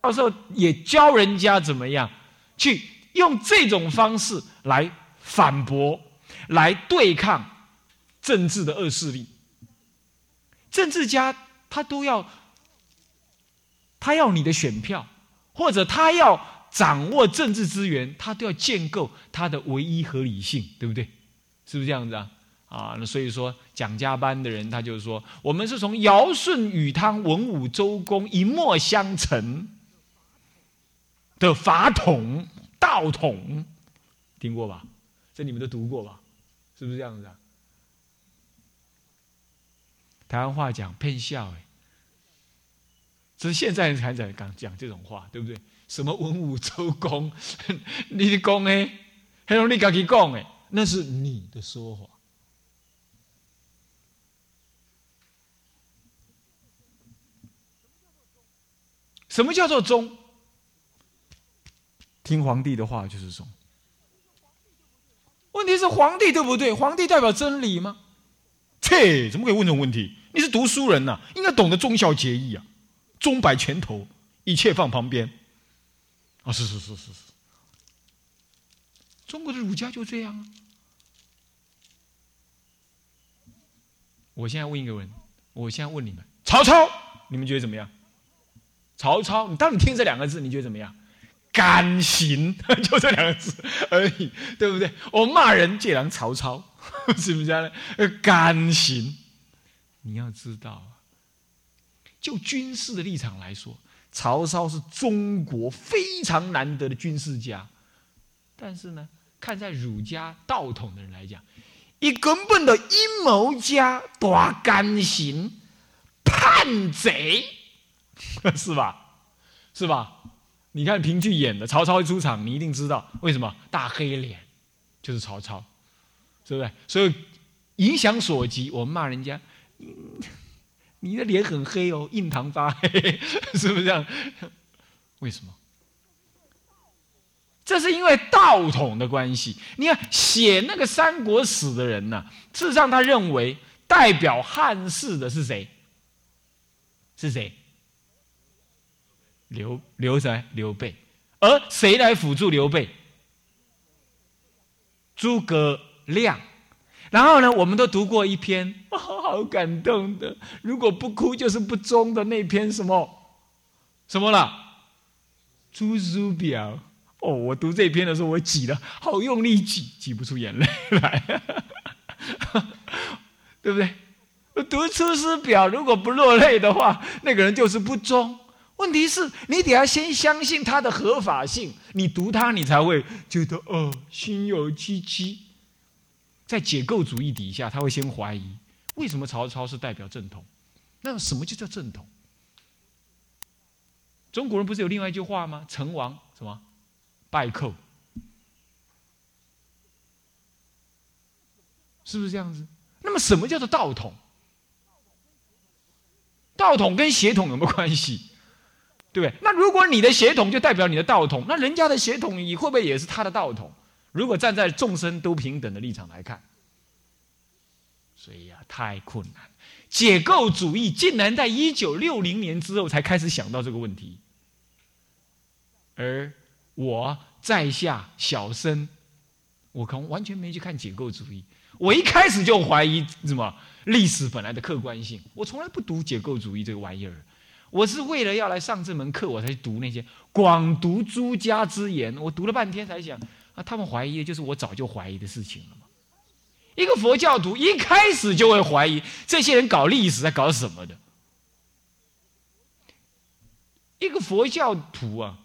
到时候也教人家怎么样去用这种方式来反驳、来对抗政治的恶势力。政治家他都要，他要你的选票，或者他要掌握政治资源，他都要建构他的唯一合理性，对不对？是不是这样子啊？啊，那所以说蒋家班的人，他就是说，我们是从尧舜禹汤文武周公一脉相承的法统道统，听过吧？这你们都读过吧？是不是这样子啊？台湾话讲骗笑哎，只是现在人才在讲讲这种话，对不对？什么文武周公，你讲哎，还用你自己讲哎，那是你的说法。什么叫做忠？听皇帝的话就是忠。问题是皇帝对不对？皇帝代表真理吗？切，怎么可以问这种问题？你是读书人呐，应该懂得忠孝节义啊，忠摆前头，一切放旁边。啊，是是是是是，中国的儒家就这样啊。我现在问一个人，我现在问你们，曹操，你们觉得怎么样？曹操，你当你听这两个字，你觉得怎么样？甘心，就这两个字而已，对不对？我骂人借人曹操，是不是这样呢？甘心，你要知道，就军事的立场来说，曹操是中国非常难得的军事家。但是呢，看在儒家道统的人来讲，一根本的阴谋家，大甘心，叛贼。是吧？是吧？你看评剧演的曹操一出场，你一定知道为什么大黑脸就是曹操，是不是？所以影响所及，我们骂人家，你的脸很黑哦，印堂发黑，是不是这样？为什么？这是因为道统的关系。你看写那个三国史的人呢，事实上他认为代表汉室的是谁？是谁？刘刘谁？刘备，而谁来辅助刘备？诸葛亮。然后呢，我们都读过一篇，好感动的。如果不哭就是不忠的那篇什么什么了？《出师表》哦，我读这篇的时候，我挤了，好用力挤，挤不出眼泪来，对不对？读《出师表》，如果不落泪的话，那个人就是不忠。问题是你得要先相信它的合法性，你读它，你才会觉得哦，心有戚戚。在解构主义底下，他会先怀疑为什么曹操是代表正统？那什么就叫正统？中国人不是有另外一句话吗？成王什么败寇，是不是这样子？那么什么叫做道统？道统跟血统有没有关系？对不对？那如果你的血统就代表你的道统，那人家的血统你会不会也是他的道统？如果站在众生都平等的立场来看，所以呀，太困难。解构主义竟然在一九六零年之后才开始想到这个问题，而我在下小生，我可能完全没去看解构主义。我一开始就怀疑什么历史本来的客观性，我从来不读解构主义这个玩意儿。我是为了要来上这门课，我才去读那些广读诸家之言。我读了半天才想啊，他们怀疑的就是我早就怀疑的事情了嘛。一个佛教徒一开始就会怀疑这些人搞历史在搞什么的。一个佛教徒啊，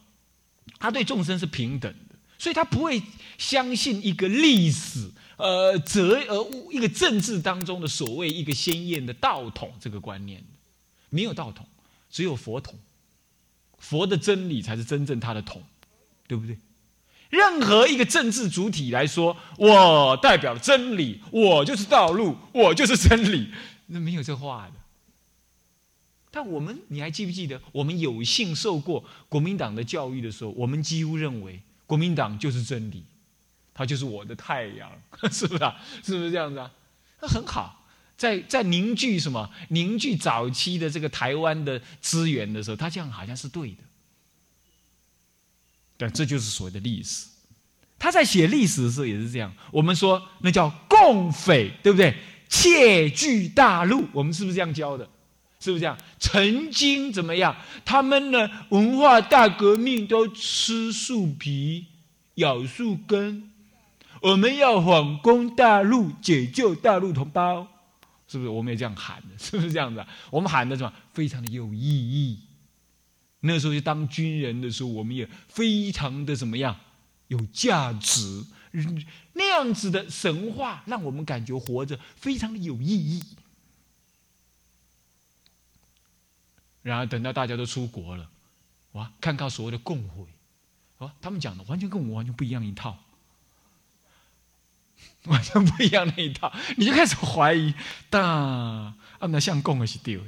他对众生是平等的，所以他不会相信一个历史、呃，哲呃一个政治当中的所谓一个鲜艳的道统这个观念没有道统。只有佛统，佛的真理才是真正他的统，对不对？任何一个政治主体来说，我代表真理，我就是道路，我就是真理，那没有这话的。但我们，你还记不记得，我们有幸受过国民党的教育的时候，我们几乎认为国民党就是真理，它就是我的太阳，是不是啊？是不是这样子啊？那很好。在在凝聚什么？凝聚早期的这个台湾的资源的时候，他这样好像是对的。对，这就是所谓的历史。他在写历史的时候也是这样。我们说那叫共匪，对不对？窃据大陆，我们是不是这样教的？是不是这样？曾经怎么样？他们呢？文化大革命都吃树皮、咬树根。我们要反攻大陆，解救大陆同胞，是不是？我们也这样喊的，是不是这样子？我们喊的什么？非常的有意义。那时候就当军人的时候，我们也非常的怎么样？有价值。那样子的神话，让我们感觉活着非常的有意义。然而，等到大家都出国了，哇，看到所谓的共毁，啊，他们讲的完全跟我们完全不一样一套，完全不一样那一套，你就开始怀疑，大啊，那像共的是丢？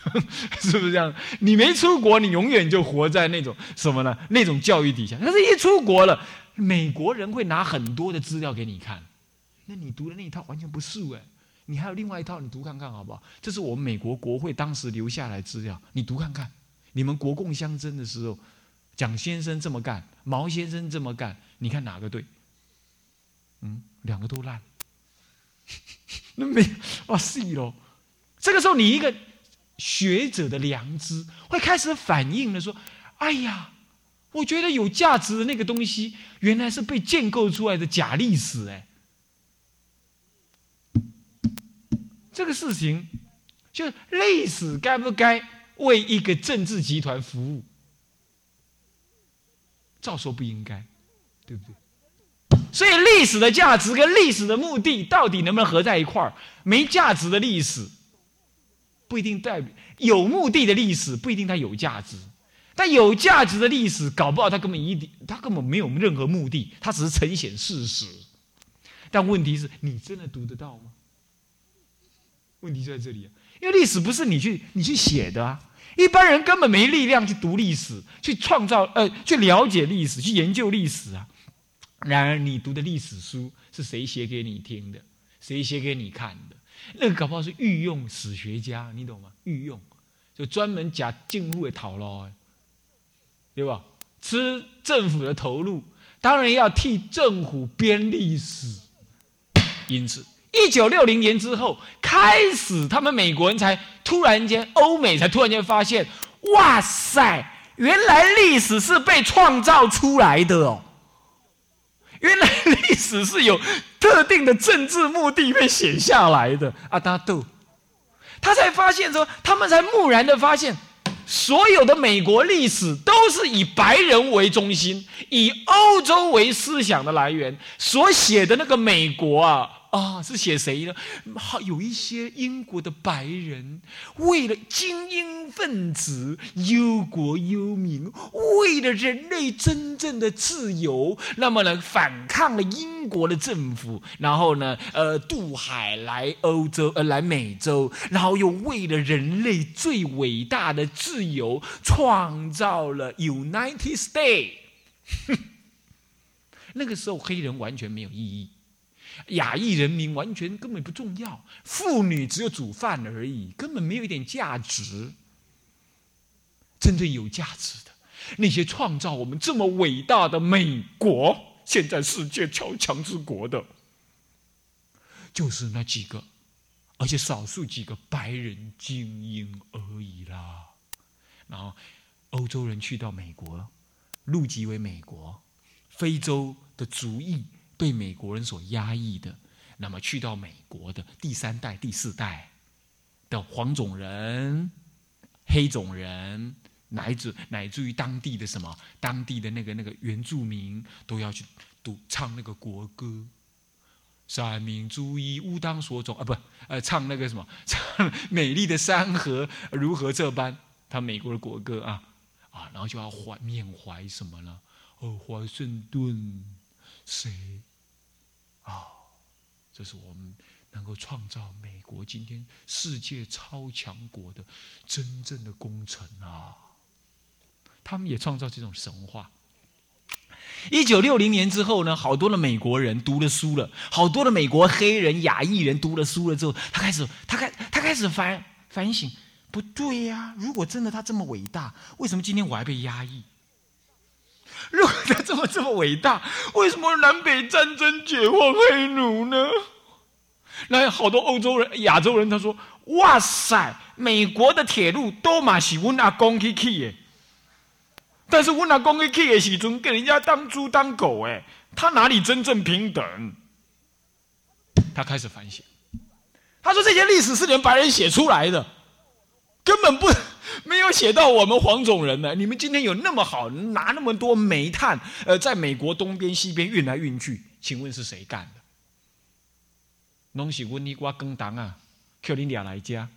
是不是这样？你没出国，你永远就活在那种什么呢？那种教育底下。但是一出国了，美国人会拿很多的资料给你看，那你读的那一套完全不是哎。你还有另外一套，你读看看好不好？这是我们美国国会当时留下来资料，你读看看。你们国共相争的时候，蒋先生这么干，毛先生这么干，你看哪个对？嗯，两个都烂。那没哇是喽。这个时候，你一个学者的良知会开始反应了，说：“哎呀，我觉得有价值的那个东西，原来是被建构出来的假历史。”哎。这个事情，就历史该不该为一个政治集团服务？照说不应该，对不对？所以历史的价值跟历史的目的，到底能不能合在一块儿？没价值的历史，不一定代表有目的的历史不一定它有价值，但有价值的历史，搞不好它根本一点，它根本没有任何目的，它只是呈现事实。但问题是你真的读得到吗？问题就在这里，因为历史不是你去你去写的啊，一般人根本没力量去读历史，去创造呃，去了解历史，去研究历史啊。然而，你读的历史书是谁写给你听的？谁写给你看的？那个搞不好是御用史学家，你懂吗？御用就专门假进户的讨捞，对吧？吃政府的投入，当然要替政府编历史，因此。一九六零年之后，开始他们美国人才突然间，欧美才突然间发现，哇塞，原来历史是被创造出来的哦！原来历史是有特定的政治目的被写下来的。阿达杜，他才发现说，他们才蓦然的发现，所有的美国历史都是以白人为中心，以欧洲为思想的来源所写的那个美国啊。啊，是写谁呢？好，有一些英国的白人，为了精英分子忧国忧民，为了人类真正的自由，那么呢，反抗了英国的政府，然后呢，呃，渡海来欧洲，呃，来美洲，然后又为了人类最伟大的自由，创造了 United States。那个时候，黑人完全没有意义。亚裔人民完全根本不重要，妇女只有煮饭而已，根本没有一点价值。真正有价值的，那些创造我们这么伟大的美国，现在世界超强之国的，就是那几个，而且少数几个白人精英而已啦。然后，欧洲人去到美国，入籍为美国，非洲的族裔。被美国人所压抑的，那么去到美国的第三代、第四代的黄种人、黑种人，乃至乃至于当地的什么、当地的那个那个原住民，都要去读唱那个国歌。三民主义吾当所种啊，不，呃，唱那个什么，唱 美丽的山河如何这般，他美国的国歌啊啊，然后就要怀缅怀什么呢？哦，华盛顿谁？啊，这是我们能够创造美国今天世界超强国的真正的功臣啊！他们也创造这种神话。一九六零年之后呢，好多的美国人读了书了，好多的美国黑人、亚裔人读了书了之后，他开始，他开，他开始反反省，不对呀！如果真的他这么伟大，为什么今天我还被压抑？如果他这么这么伟大，为什么南北战争解放黑奴呢？那好多欧洲人、亚洲人他说：“哇塞，美国的铁路都嘛是我阿公去起的，但是我阿公去起的时阵，给人家当猪当狗，哎，他哪里真正平等？”他开始反省，他说：“这些历史是你们白人写出来的，根本不。”没有写到我们黄种人呢。你们今天有那么好，拿那么多煤炭，呃，在美国东边西边运来运去，请问是谁干的？拢是阮你我工党啊，叫恁俩来家，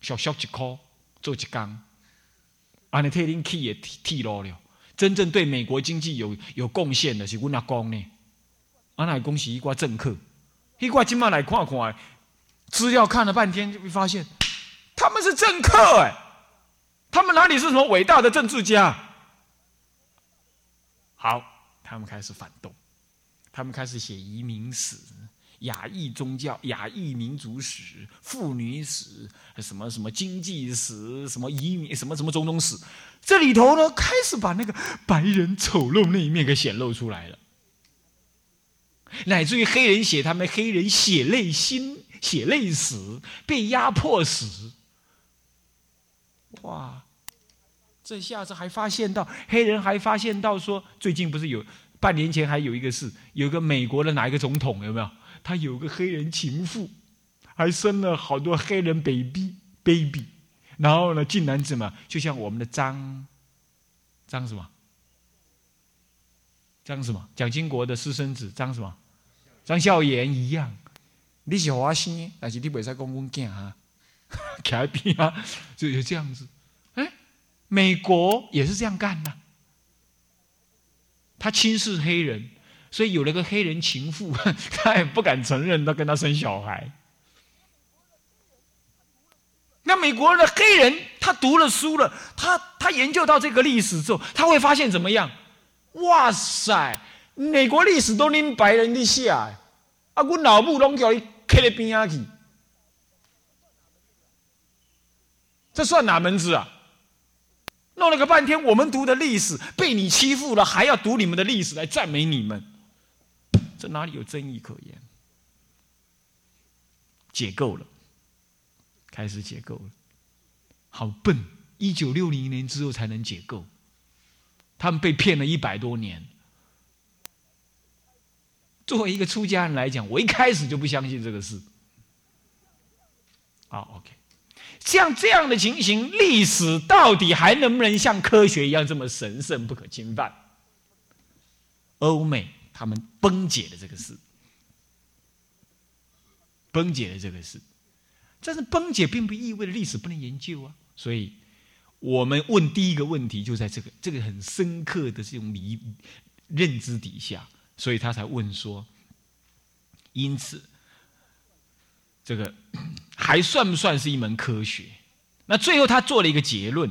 小小一块做一工，安尼替恁去也替路了。真正对美国经济有有贡献的是阮阿公呢。安乃恭喜一挂政客，一挂今麦来看看，资料看了半天，就会发现他们是政客哎。他们哪里是什么伟大的政治家？好，他们开始反动，他们开始写移民史、亚裔宗教、亚裔民族史、妇女史、什么什么经济史、什么移民、什么什么种种史。这里头呢，开始把那个白人丑陋那一面给显露出来了，乃至于黑人写他们黑人血泪心、血泪史、被压迫史。哇！这下子还发现到黑人还发现到说，最近不是有半年前还有一个事，有个美国的哪一个总统有没有？他有个黑人情妇，还生了好多黑人 baby baby，然后呢，竟然怎么就像我们的张张什么张什么蒋经国的私生子张什么张孝言一样，你是华生，但是你袂使讲阮囝啊，徛一边啊，就有这样子。美国也是这样干的，他轻视黑人，所以有了个黑人情妇，他也不敢承认他跟他生小孩。那美国的黑人，他读了书了，他他研究到这个历史之后，他会发现怎么样？哇塞，美国历史都拎白人的写，啊，我老母拢叫你刻在边啊去，这算哪门子啊？弄了个半天，我们读的历史被你欺负了，还要读你们的历史来赞美你们，这哪里有争议可言？解构了，开始解构了，好笨！一九六零年之后才能解构，他们被骗了一百多年。作为一个出家人来讲，我一开始就不相信这个事。好，OK。像这样的情形，历史到底还能不能像科学一样这么神圣不可侵犯？欧美他们崩解了这个事，崩解了这个事，但是崩解并不意味着历史不能研究啊。所以，我们问第一个问题就在这个这个很深刻的这种理认知底下，所以他才问说：因此。这个 还算不算是一门科学？那最后他做了一个结论，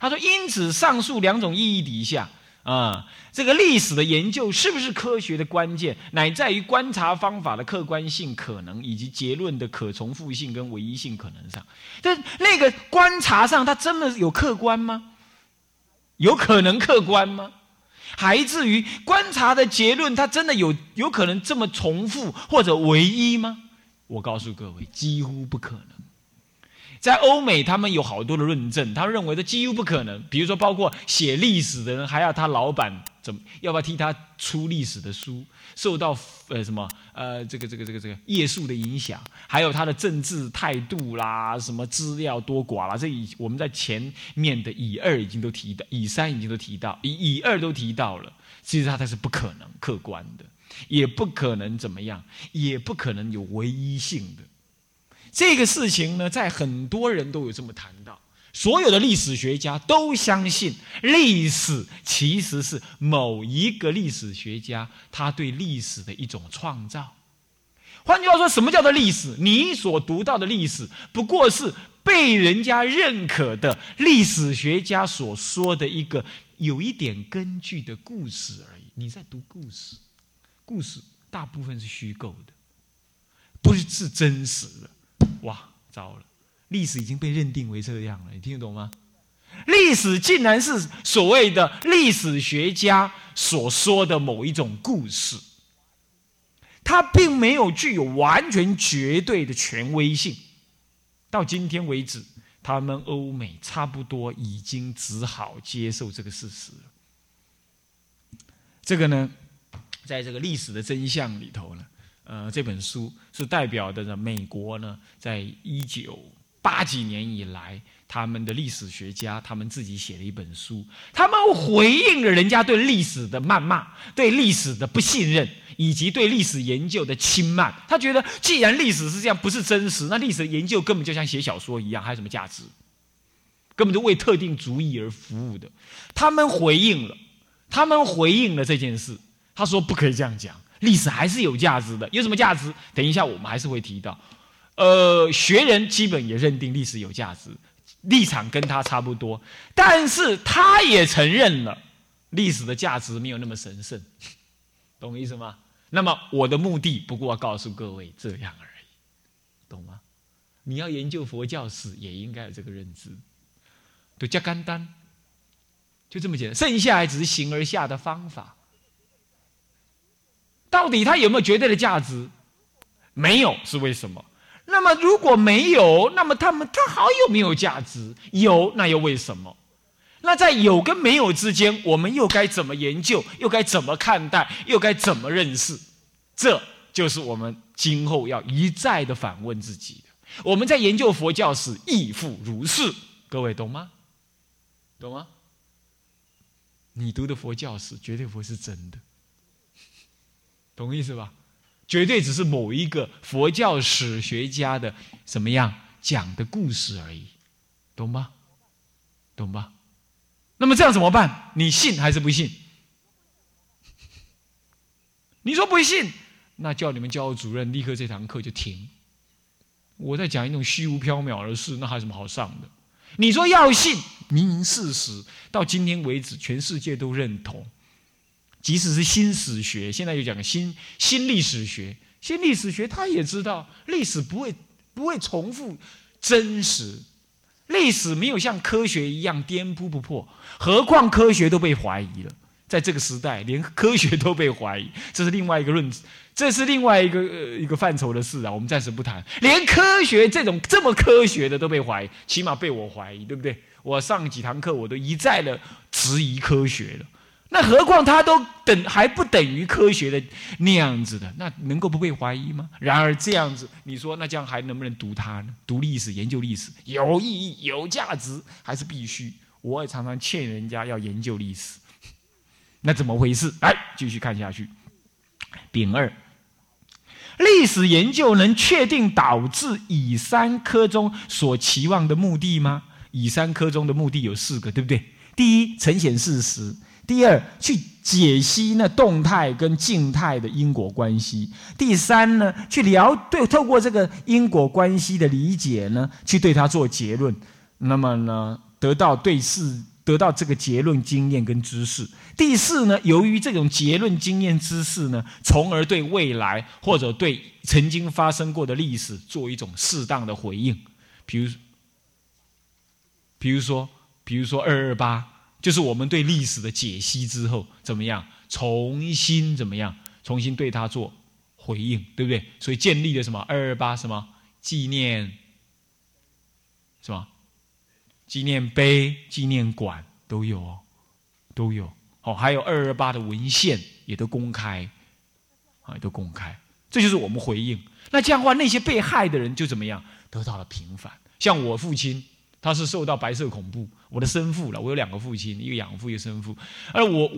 他说：因此，上述两种意义底下啊，这个历史的研究是不是科学的关键，乃在于观察方法的客观性可能，以及结论的可重复性跟唯一性可能上。但那个观察上，它真的有客观吗？有可能客观吗？还至于观察的结论，它真的有有可能这么重复或者唯一吗？我告诉各位，几乎不可能。在欧美，他们有好多的论证，他认为这几乎不可能。比如说，包括写历史的人，还要他老板怎么，要不要替他出历史的书？受到呃什么呃这个这个这个这个页数的影响，还有他的政治态度啦，什么资料多寡啦，这以我们在前面的乙二已经都提到，乙三已经都提到，乙乙二都提到了。其实他他是不可能客观的。也不可能怎么样，也不可能有唯一性的这个事情呢。在很多人都有这么谈到，所有的历史学家都相信历史其实是某一个历史学家他对历史的一种创造。换句话说，什么叫做历史？你所读到的历史，不过是被人家认可的历史学家所说的一个有一点根据的故事而已。你在读故事。故事大部分是虚构的，不是是真实的。哇，糟了！历史已经被认定为这样了，你听得懂吗？历史竟然是所谓的历史学家所说的某一种故事，它并没有具有完全绝对的权威性。到今天为止，他们欧美差不多已经只好接受这个事实了。这个呢，在这个历史的真相里头呢，呃，这本书是代表的呢美国呢，在一九八几年以来。他们的历史学家，他们自己写了一本书，他们回应了人家对历史的谩骂、对历史的不信任，以及对历史研究的轻慢。他觉得，既然历史是这样，不是真实，那历史研究根本就像写小说一样，还有什么价值？根本就为特定主义而服务的。他们回应了，他们回应了这件事。他说：“不可以这样讲，历史还是有价值的。有什么价值？等一下我们还是会提到。呃，学人基本也认定历史有价值。”立场跟他差不多，但是他也承认了历史的价值没有那么神圣，懂我意思吗？那么我的目的不过告诉各位这样而已，懂吗？你要研究佛教史也应该有这个认知，就加干单，就这么简单，剩下来只是形而下的方法。到底它有没有绝对的价值？没有，是为什么？那么如果没有，那么他们他还有没有价值？有，那又为什么？那在有跟没有之间，我们又该怎么研究？又该怎么看待？又该怎么认识？这就是我们今后要一再的反问自己的。我们在研究佛教时亦复如是。各位懂吗？懂吗？你读的佛教史绝对不会是真的，懂意思吧？绝对只是某一个佛教史学家的怎么样讲的故事而已，懂吗？懂吧？那么这样怎么办？你信还是不信？你说不信，那叫你们教务主任立刻这堂课就停。我在讲一种虚无缥缈的事，那还有什么好上的？你说要信，明明事实，到今天为止，全世界都认同。即使是新史学，现在又讲新新历史学，新历史学他也知道历史不会不会重复真实，历史没有像科学一样颠扑不破，何况科学都被怀疑了，在这个时代连科学都被怀疑，这是另外一个论，这是另外一个一个范畴的事啊，我们暂时不谈。连科学这种这么科学的都被怀疑，起码被我怀疑，对不对？我上几堂课我都一再的质疑科学了。那何况他都等还不等于科学的那样子的，那能够不被怀疑吗？然而这样子，你说那这样还能不能读它呢？读历史、研究历史有意义、有价值，还是必须？我也常常劝人家要研究历史，那怎么回事？来，继续看下去。丙二，历史研究能确定导致乙三科中所期望的目的吗？乙三科中的目的有四个，对不对？第一，呈现事实。第二，去解析那动态跟静态的因果关系；第三呢，去了对透过这个因果关系的理解呢，去对它做结论。那么呢，得到对事得到这个结论经验跟知识。第四呢，由于这种结论经验知识呢，从而对未来或者对曾经发生过的历史做一种适当的回应。比如，比如说，比如说二二八。就是我们对历史的解析之后怎么样？重新怎么样？重新对它做回应，对不对？所以建立了什么二二八什么纪念，是吧？纪念碑、纪念馆都有哦，都有哦。还有二二八的文献也都公开，啊，都公开。这就是我们回应。那这样的话，那些被害的人就怎么样？得到了平反。像我父亲。他是受到白色恐怖，我的生父了。我有两个父亲，一个养父，一个生父。而我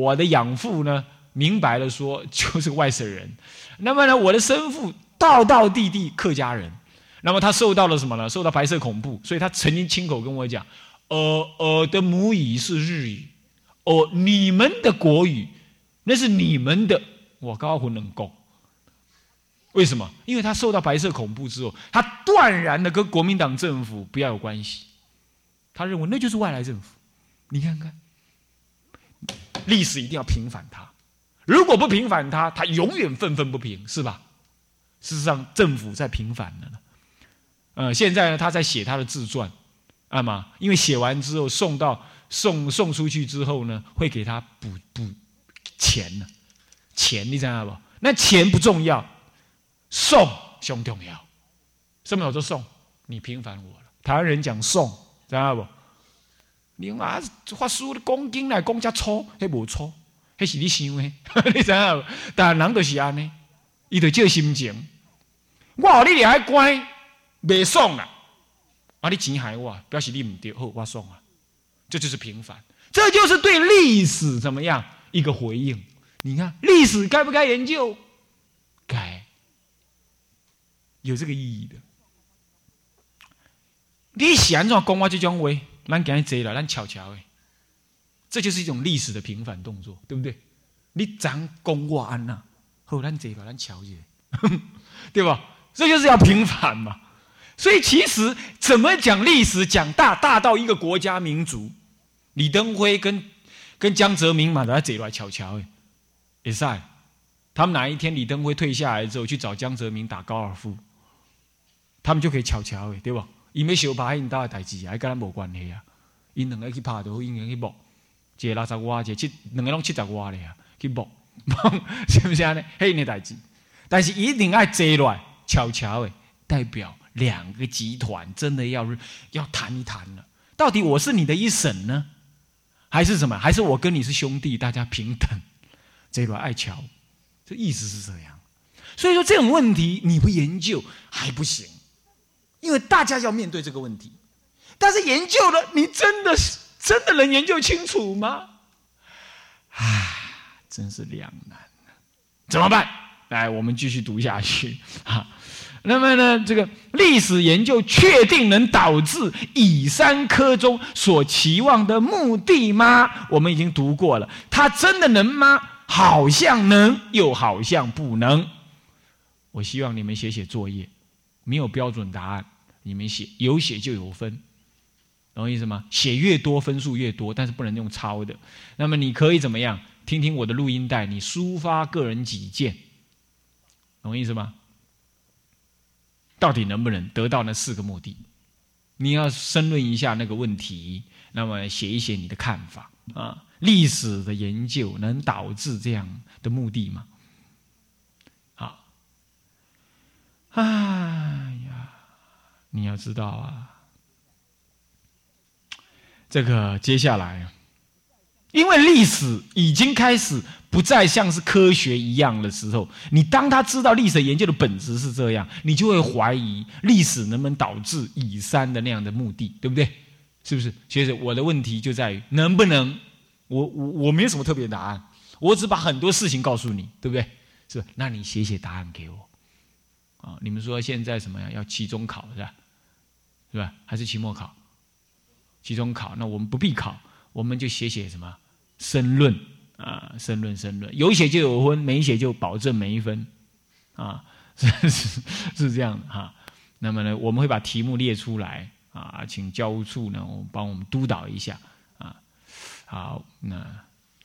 我的养父呢，明白了说 就是外省人。那么呢，我的生父道道地地客家人。那么他受到了什么呢？受到白色恐怖，所以他曾经亲口跟我讲：“呃，我的母语是日语，哦，你们的国语那是你们的，我高呼能够。”为什么？因为他受到白色恐怖之后，他断然的跟国民党政府不要有关系。他认为那就是外来政府。你看看，历史一定要平反他。如果不平反他，他永远愤愤不平，是吧？事实上，政府在平反了呢。呃，现在呢，他在写他的自传，啊嘛，因为写完之后送到送送出去之后呢，会给他补补钱呢？钱你知道不？那钱不重要，送胸重要。什么叫做送？你平凡我了。台湾人讲送，知道不？你妈发书讲经来讲遮粗，迄无粗，迄是你想的，你知影？但人就是安尼，伊就借心情。我你俩还乖，未送啊！啊，你钱害我，表示你唔对，好，我送啊。这就是平凡，这就是对历史怎么样一个回应。你看，历史该不该研究？有这个意义的。你想怎讲我这种话，咱今日坐了，咱悄悄的，这就是一种历史的平反动作，对不对？你讲讲我安呐，好，咱坐了，咱瞧一下，对吧？这就是要平反嘛。所以其实怎么讲历史，讲大大到一个国家民族。李登辉跟跟江泽民嘛，在坐来瞧瞧诶，也是。他们哪一天李登辉退下来之后，去找江泽民打高尔夫，他们就可以瞧瞧诶，对吧？伊要小拍因兜诶代志，还跟咱无关系啊。因两个去拍都因两个去搏，一个六十瓦，一个七，两个拢七十瓦咧啊，去搏，是不是安尼？迄个代志，但是一定爱坐来瞧瞧诶，代表两个集团真的要要谈一谈了。到底我是你的一省呢？还是什么？还是我跟你是兄弟，大家平等，这个爱桥，这意思是这样。所以说这种问题你不研究还不行，因为大家要面对这个问题。但是研究了，你真的是真的能研究清楚吗？唉，真是两难怎么办？来，我们继续读下去啊。那么呢，这个历史研究确定能导致乙三科中所期望的目的吗？我们已经读过了，它真的能吗？好像能，又好像不能。我希望你们写写作业，没有标准答案，你们写有写就有分，懂我意思吗？写越多分数越多，但是不能用抄的。那么你可以怎么样？听听我的录音带，你抒发个人己见，懂我意思吗？到底能不能得到那四个目的？你要申论一下那个问题，那么写一写你的看法啊。历史的研究能导致这样的目的吗？好，哎呀，你要知道啊，这个接下来，因为历史已经开始。不再像是科学一样的时候，你当他知道历史研究的本质是这样，你就会怀疑历史能不能导致以三的那样的目的，对不对？是不是？其实我的问题就在于能不能，我我我没有什么特别答案，我只把很多事情告诉你，对不对？是，那你写写答案给我。啊，你们说现在什么呀？要期中考是吧？是吧？还是期末考？期中考，那我们不必考，我们就写写什么申论。啊，申论申论，有写就有分，没写就保证没分，啊，是是是这样的哈。那么呢，我们会把题目列出来啊，请教务处呢，帮我们督导一下啊。好，那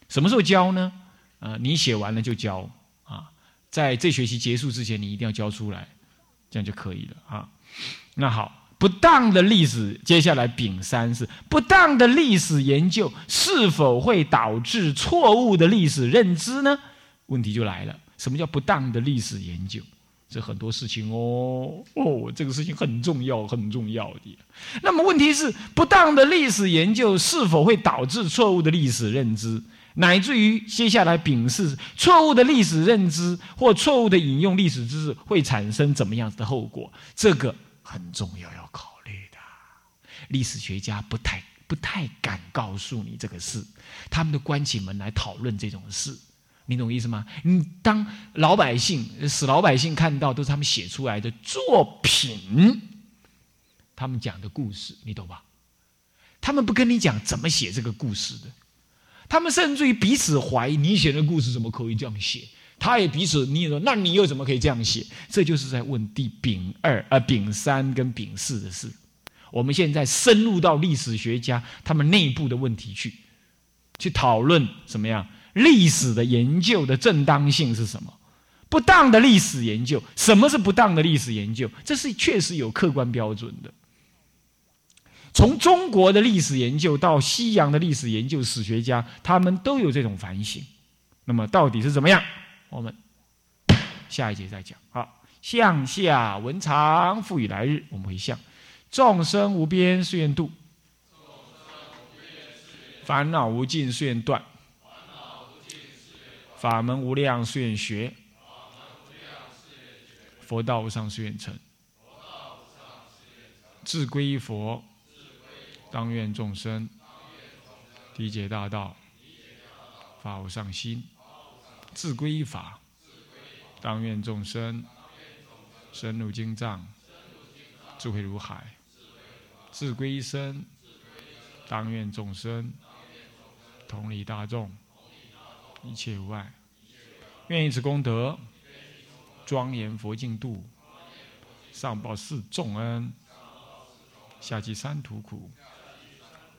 什么时候交呢？啊，你写完了就交，在这学期结束之前，你一定要交出来，这样就可以了啊。那好。不当的历史，接下来丙三是不当的历史研究，是否会导致错误的历史认知呢？问题就来了，什么叫不当的历史研究？这很多事情哦哦，这个事情很重要，很重要的。那么问题是，不当的历史研究是否会导致错误的历史认知，乃至于接下来丙是错误的历史认知或错误的引用历史知识会产生怎么样子的后果？这个。很重要要考虑的，历史学家不太不太敢告诉你这个事，他们都关起门来讨论这种事，你懂意思吗？你当老百姓使老百姓看到都是他们写出来的作品，他们讲的故事，你懂吧？他们不跟你讲怎么写这个故事的，他们甚至于彼此怀疑你写的故事怎么可以这样写。他也彼此，你也说，那你又怎么可以这样写？这就是在问第丙二、呃丙三跟丙四的事。我们现在深入到历史学家他们内部的问题去，去讨论什么样历史的研究的正当性是什么？不当的历史研究，什么是不当的历史研究？这是确实有客观标准的。从中国的历史研究到西洋的历史研究，史学家他们都有这种反省。那么到底是怎么样？我们下一节再讲。好，向下文长，赋予来日，我们回向众生无边誓愿度，烦恼无尽誓愿断，法门无量誓愿学，佛道无上誓愿成，自归佛。当愿众生理解大道，发无上心；自归法，当愿众生深入经藏，智慧如海；自归身，当愿众生同理大众，一切无碍。愿以此功德，庄严佛净土，上报四重恩，下济三途苦。